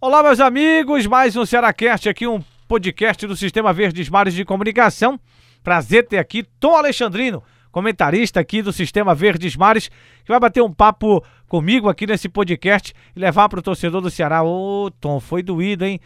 Olá, meus amigos, mais um Cearacast aqui, um podcast do Sistema Verdes Mares de Comunicação. Prazer ter aqui Tom Alexandrino, comentarista aqui do Sistema Verdes Mares, que vai bater um papo comigo aqui nesse podcast e levar para o torcedor do Ceará. Ô, Tom, foi doído, hein?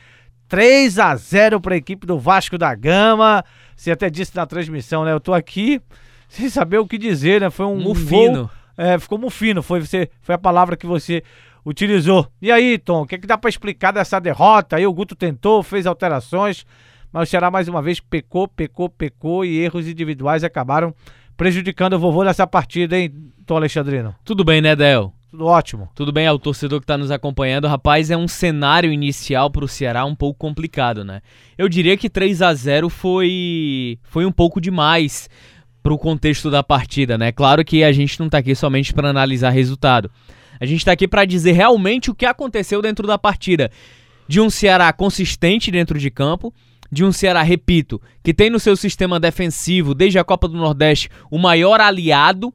3 a 0 para a equipe do Vasco da Gama. Você até disse na transmissão, né? Eu tô aqui sem saber o que dizer, né? Foi um Mufino. Gol, é, ficou mufino, foi, você, foi a palavra que você utilizou. E aí, Tom, o que, é que dá para explicar dessa derrota? Aí o Guto tentou, fez alterações, mas o Ceará mais uma vez pecou, pecou, pecou e erros individuais acabaram prejudicando o vovô nessa partida, hein, Tom Alexandrino? Tudo bem, né, Del? Tudo ótimo. Tudo bem, é o torcedor que está nos acompanhando. Rapaz, é um cenário inicial para o Ceará um pouco complicado, né? Eu diria que 3 a 0 foi, foi um pouco demais para o contexto da partida, né? Claro que a gente não está aqui somente para analisar resultado. A gente está aqui para dizer realmente o que aconteceu dentro da partida. De um Ceará consistente dentro de campo, de um Ceará, repito, que tem no seu sistema defensivo, desde a Copa do Nordeste, o maior aliado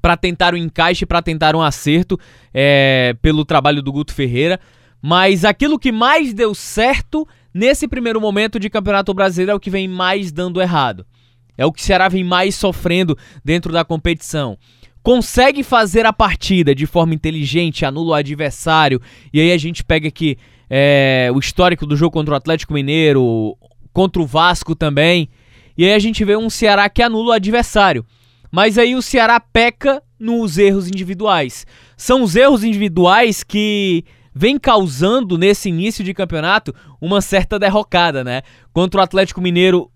para tentar o um encaixe, para tentar um acerto é, pelo trabalho do Guto Ferreira. Mas aquilo que mais deu certo nesse primeiro momento de Campeonato Brasileiro é o que vem mais dando errado. É o que o Ceará vem mais sofrendo dentro da competição. Consegue fazer a partida de forma inteligente, anula o adversário, e aí a gente pega aqui é, o histórico do jogo contra o Atlético Mineiro, contra o Vasco também, e aí a gente vê um Ceará que anula o adversário. Mas aí o Ceará peca nos erros individuais. São os erros individuais que vem causando nesse início de campeonato uma certa derrocada, né? Contra o Atlético Mineiro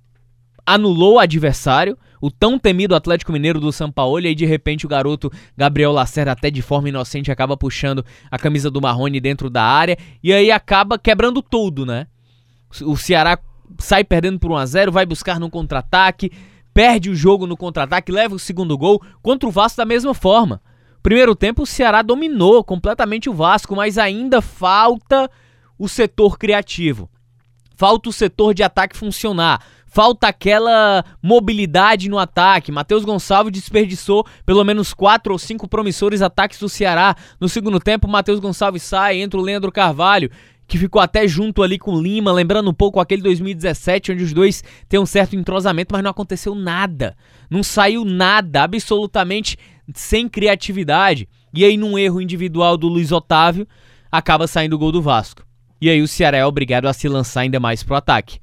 anulou o adversário, o tão temido Atlético Mineiro do São Paulo, e de repente o garoto Gabriel Lacerda, até de forma inocente, acaba puxando a camisa do Marrone dentro da área, e aí acaba quebrando tudo, né? O Ceará sai perdendo por 1 a 0 vai buscar no contra-ataque, perde o jogo no contra-ataque, leva o segundo gol, contra o Vasco da mesma forma. Primeiro tempo o Ceará dominou completamente o Vasco, mas ainda falta o setor criativo. Falta o setor de ataque funcionar. Falta aquela mobilidade no ataque. Matheus Gonçalves desperdiçou pelo menos quatro ou cinco promissores ataques do Ceará. No segundo tempo, Matheus Gonçalves sai, entra o Leandro Carvalho, que ficou até junto ali com Lima, lembrando um pouco aquele 2017, onde os dois têm um certo entrosamento, mas não aconteceu nada. Não saiu nada, absolutamente sem criatividade. E aí, num erro individual do Luiz Otávio, acaba saindo o gol do Vasco. E aí o Ceará é obrigado a se lançar ainda mais pro ataque.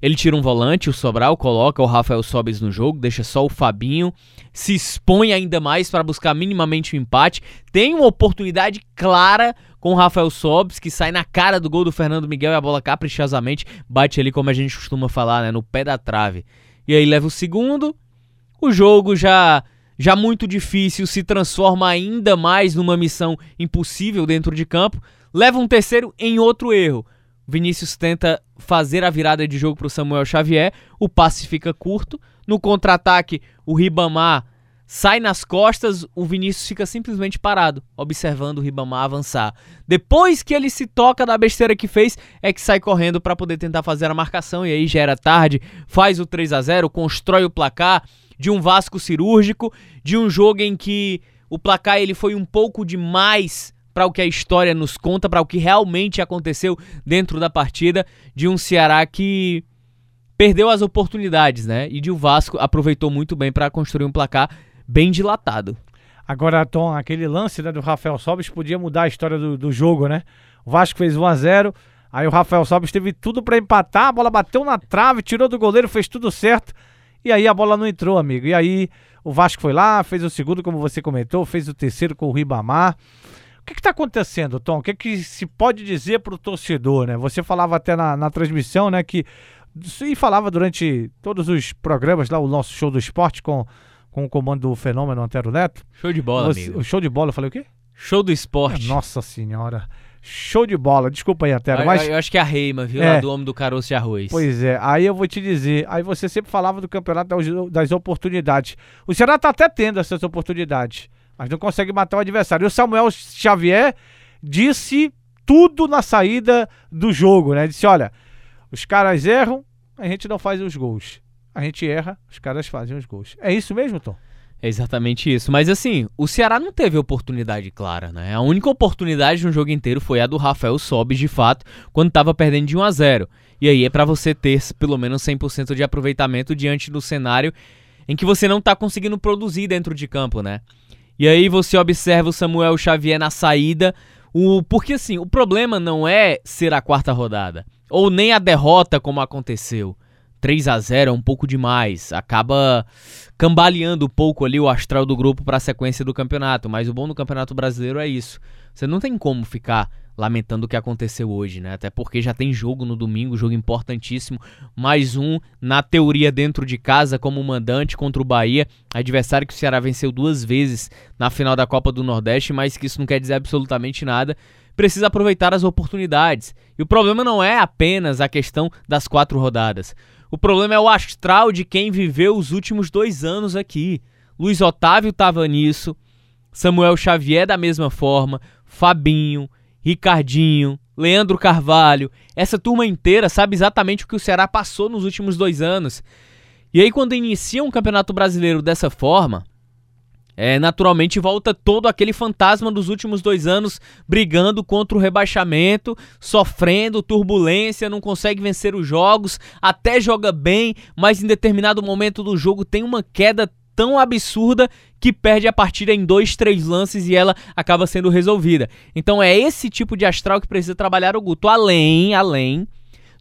Ele tira um volante, o Sobral, coloca o Rafael Sobes no jogo, deixa só o Fabinho, se expõe ainda mais para buscar minimamente o um empate. Tem uma oportunidade clara com o Rafael Sobes, que sai na cara do gol do Fernando Miguel e a bola caprichosamente bate ali, como a gente costuma falar, né, no pé da trave. E aí leva o segundo, o jogo já já muito difícil se transforma ainda mais numa missão impossível dentro de campo. Leva um terceiro em outro erro. Vinícius tenta fazer a virada de jogo para o Samuel Xavier, o passe fica curto. No contra-ataque, o Ribamar sai nas costas, o Vinícius fica simplesmente parado, observando o Ribamar avançar. Depois que ele se toca da besteira que fez, é que sai correndo para poder tentar fazer a marcação e aí já era tarde, faz o 3 a 0, constrói o placar de um Vasco cirúrgico, de um jogo em que o placar ele foi um pouco demais para o que a história nos conta, para o que realmente aconteceu dentro da partida de um Ceará que perdeu as oportunidades, né? E de o Vasco aproveitou muito bem para construir um placar bem dilatado. Agora, Tom, aquele lance né, do Rafael Sobis podia mudar a história do, do jogo, né? O Vasco fez 1 a 0 aí o Rafael Sobis teve tudo para empatar, a bola bateu na trave, tirou do goleiro, fez tudo certo. E aí a bola não entrou, amigo. E aí o Vasco foi lá, fez o segundo, como você comentou, fez o terceiro com o Ribamar que está acontecendo, Tom? O que, que se pode dizer para o torcedor, né? Você falava até na, na transmissão, né, que e falava durante todos os programas lá, o nosso show do esporte com, com o comando do fenômeno Antero Neto. Show de bola, Você, amigo. Show de bola, eu falei o quê? Show do esporte. Nossa senhora. Show de bola, desculpa aí, Antero, mas... Eu, eu acho que é a Reima, viu, é, lá do homem do caroço de arroz. Pois é, aí eu vou te dizer, aí você sempre falava do campeonato das, das oportunidades. O Ceará tá até tendo essas oportunidades mas não consegue matar o adversário. E o Samuel Xavier disse tudo na saída do jogo, né? Disse: olha, os caras erram, a gente não faz os gols. A gente erra, os caras fazem os gols. É isso mesmo, Tom? É exatamente isso. Mas assim, o Ceará não teve oportunidade clara, né? A única oportunidade no jogo inteiro foi a do Rafael Sobis, de fato, quando estava perdendo de 1 a 0. E aí é para você ter pelo menos 100% de aproveitamento diante do cenário em que você não tá conseguindo produzir dentro de campo, né? E aí você observa o Samuel Xavier na saída, o porque assim, o problema não é ser a quarta rodada ou nem a derrota como aconteceu. 3 a 0 é um pouco demais, acaba cambaleando um pouco ali o astral do grupo para a sequência do campeonato, mas o bom do Campeonato Brasileiro é isso. Você não tem como ficar lamentando o que aconteceu hoje, né? Até porque já tem jogo no domingo, jogo importantíssimo, mais um na teoria dentro de casa como mandante contra o Bahia, adversário que o Ceará venceu duas vezes na final da Copa do Nordeste, mas que isso não quer dizer absolutamente nada. Precisa aproveitar as oportunidades. E o problema não é apenas a questão das quatro rodadas. O problema é o astral de quem viveu os últimos dois anos aqui. Luiz Otávio estava nisso, Samuel Xavier da mesma forma, Fabinho, Ricardinho, Leandro Carvalho, essa turma inteira sabe exatamente o que o Ceará passou nos últimos dois anos. E aí, quando inicia um campeonato brasileiro dessa forma, é, naturalmente volta todo aquele fantasma dos últimos dois anos brigando contra o rebaixamento, sofrendo turbulência, não consegue vencer os jogos, até joga bem, mas em determinado momento do jogo tem uma queda tão absurda que perde a partida em dois, três lances e ela acaba sendo resolvida. Então é esse tipo de astral que precisa trabalhar o Guto, além, além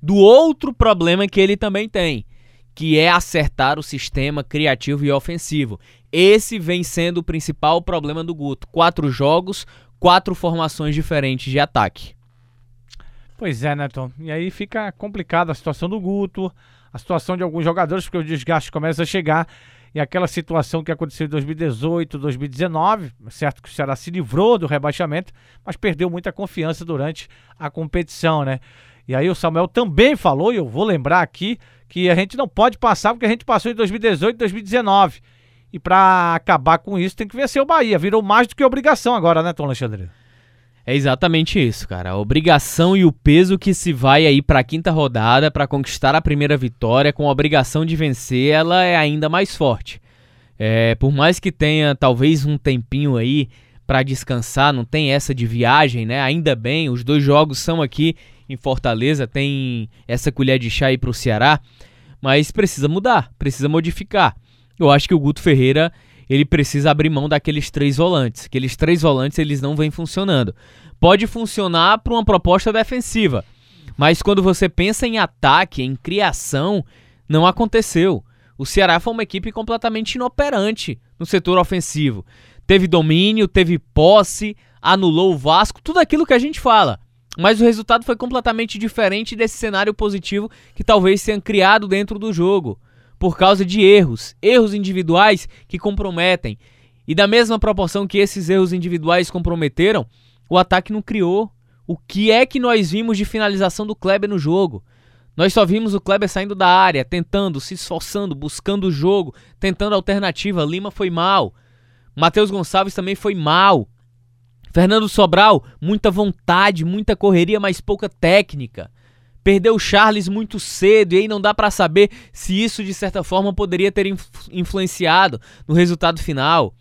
do outro problema que ele também tem, que é acertar o sistema criativo e ofensivo. Esse vem sendo o principal problema do Guto. Quatro jogos, quatro formações diferentes de ataque. Pois é, Neton. E aí fica complicada a situação do Guto, a situação de alguns jogadores, porque o desgaste começa a chegar e aquela situação que aconteceu em 2018, 2019, certo que o Ceará se livrou do rebaixamento, mas perdeu muita confiança durante a competição, né? E aí o Samuel também falou, e eu vou lembrar aqui, que a gente não pode passar porque a gente passou em 2018, 2019. E para acabar com isso tem que vencer o Bahia. Virou mais do que obrigação agora, né, Tom Alexandre? É exatamente isso, cara. A obrigação e o peso que se vai aí para a quinta rodada para conquistar a primeira vitória com a obrigação de vencer, ela é ainda mais forte. É, por mais que tenha talvez um tempinho aí para descansar, não tem essa de viagem, né? Ainda bem, os dois jogos são aqui em Fortaleza, tem essa colher de chá aí pro Ceará, mas precisa mudar, precisa modificar. Eu acho que o Guto Ferreira ele precisa abrir mão daqueles três volantes. Aqueles três volantes eles não vêm funcionando. Pode funcionar para uma proposta defensiva, mas quando você pensa em ataque, em criação, não aconteceu. O Ceará foi uma equipe completamente inoperante no setor ofensivo. Teve domínio, teve posse, anulou o Vasco, tudo aquilo que a gente fala. Mas o resultado foi completamente diferente desse cenário positivo que talvez tenha criado dentro do jogo por causa de erros, erros individuais que comprometem. E da mesma proporção que esses erros individuais comprometeram, o ataque não criou. O que é que nós vimos de finalização do Kleber no jogo? Nós só vimos o Kleber saindo da área, tentando, se esforçando, buscando o jogo, tentando alternativa. Lima foi mal. Matheus Gonçalves também foi mal. Fernando Sobral, muita vontade, muita correria, mas pouca técnica. Perdeu o Charles muito cedo e aí não dá para saber se isso de certa forma poderia ter influenciado no resultado final.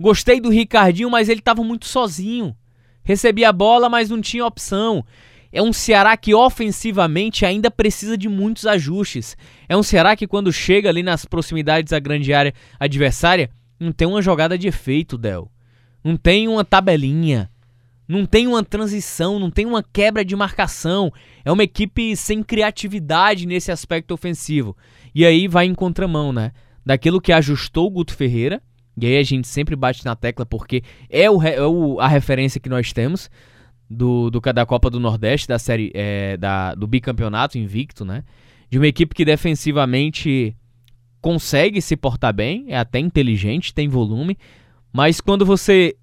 Gostei do Ricardinho, mas ele estava muito sozinho. Recebia a bola, mas não tinha opção. É um Ceará que ofensivamente ainda precisa de muitos ajustes. É um Ceará que quando chega ali nas proximidades da grande área adversária, não tem uma jogada de efeito, Del. Não tem uma tabelinha. Não tem uma transição, não tem uma quebra de marcação. É uma equipe sem criatividade nesse aspecto ofensivo. E aí vai em contramão, né? Daquilo que ajustou o Guto Ferreira. E aí a gente sempre bate na tecla porque é, o, é o, a referência que nós temos do, do da Copa do Nordeste, da série é, da, do bicampeonato invicto, né? De uma equipe que defensivamente consegue se portar bem, é até inteligente, tem volume, mas quando você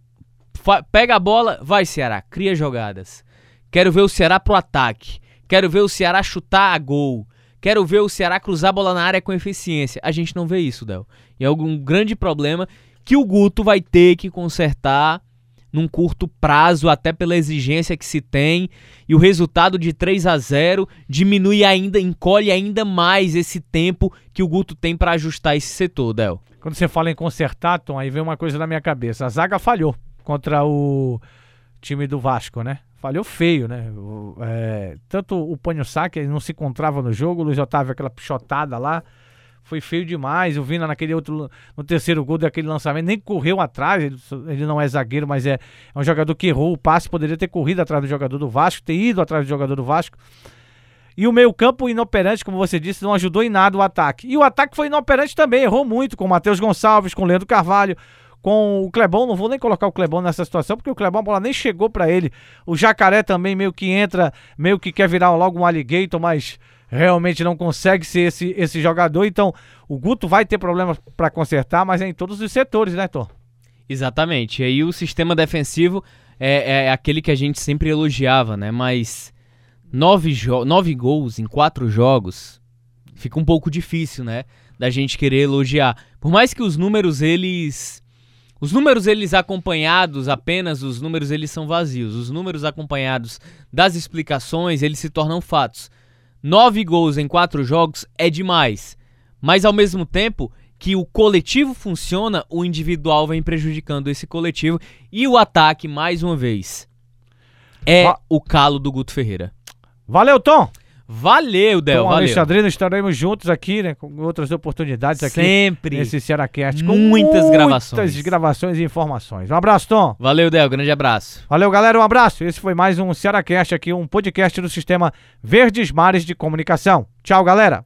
pega a bola, vai Ceará, cria jogadas. Quero ver o Ceará pro ataque. Quero ver o Ceará chutar a gol. Quero ver o Ceará cruzar a bola na área com eficiência. A gente não vê isso, Del. E é um grande problema que o Guto vai ter que consertar num curto prazo, até pela exigência que se tem, e o resultado de 3 a 0 diminui ainda, encolhe ainda mais esse tempo que o Guto tem para ajustar esse setor, Del. Quando você fala em consertar, Tom, aí vem uma coisa na minha cabeça. A zaga falhou contra o time do Vasco, né? Falhou feio, né? É, tanto o Panho Sá, que não se encontrava no jogo, o Luiz Otávio, aquela pichotada lá, foi feio demais. O Vina naquele outro, no terceiro gol daquele lançamento, nem correu atrás. Ele, ele não é zagueiro, mas é, é, um jogador que errou o passe, poderia ter corrido atrás do jogador do Vasco, ter ido atrás do jogador do Vasco. E o meio-campo inoperante, como você disse, não ajudou em nada o ataque. E o ataque foi inoperante também, errou muito com o Matheus Gonçalves, com o Leandro Carvalho, com o Clebão. Não vou nem colocar o Clebão nessa situação, porque o Clebão a bola nem chegou para ele. O Jacaré também meio que entra, meio que quer virar logo um alligator, mas realmente não consegue ser esse, esse jogador. Então, o Guto vai ter problemas para consertar, mas é em todos os setores, né, Tom? Exatamente. E aí o sistema defensivo é, é aquele que a gente sempre elogiava, né? Mas nove, nove gols em quatro jogos fica um pouco difícil, né? Da gente querer elogiar. Por mais que os números, eles. Os números eles acompanhados, apenas os números eles são vazios. Os números acompanhados das explicações, eles se tornam fatos. Nove gols em quatro jogos é demais. Mas ao mesmo tempo que o coletivo funciona, o individual vem prejudicando esse coletivo. E o ataque, mais uma vez, é Va o calo do Guto Ferreira. Valeu, Tom! Valeu, Del, Com valeu. Alexandrino, estaremos juntos aqui, né? Com outras oportunidades aqui. Sempre. Nesse Cearacast. Com muitas, muitas gravações. Muitas gravações e informações. Um abraço, Tom. Valeu, Del. Grande abraço. Valeu, galera. Um abraço. Esse foi mais um Cearacast aqui, um podcast do Sistema Verdes Mares de Comunicação. Tchau, galera.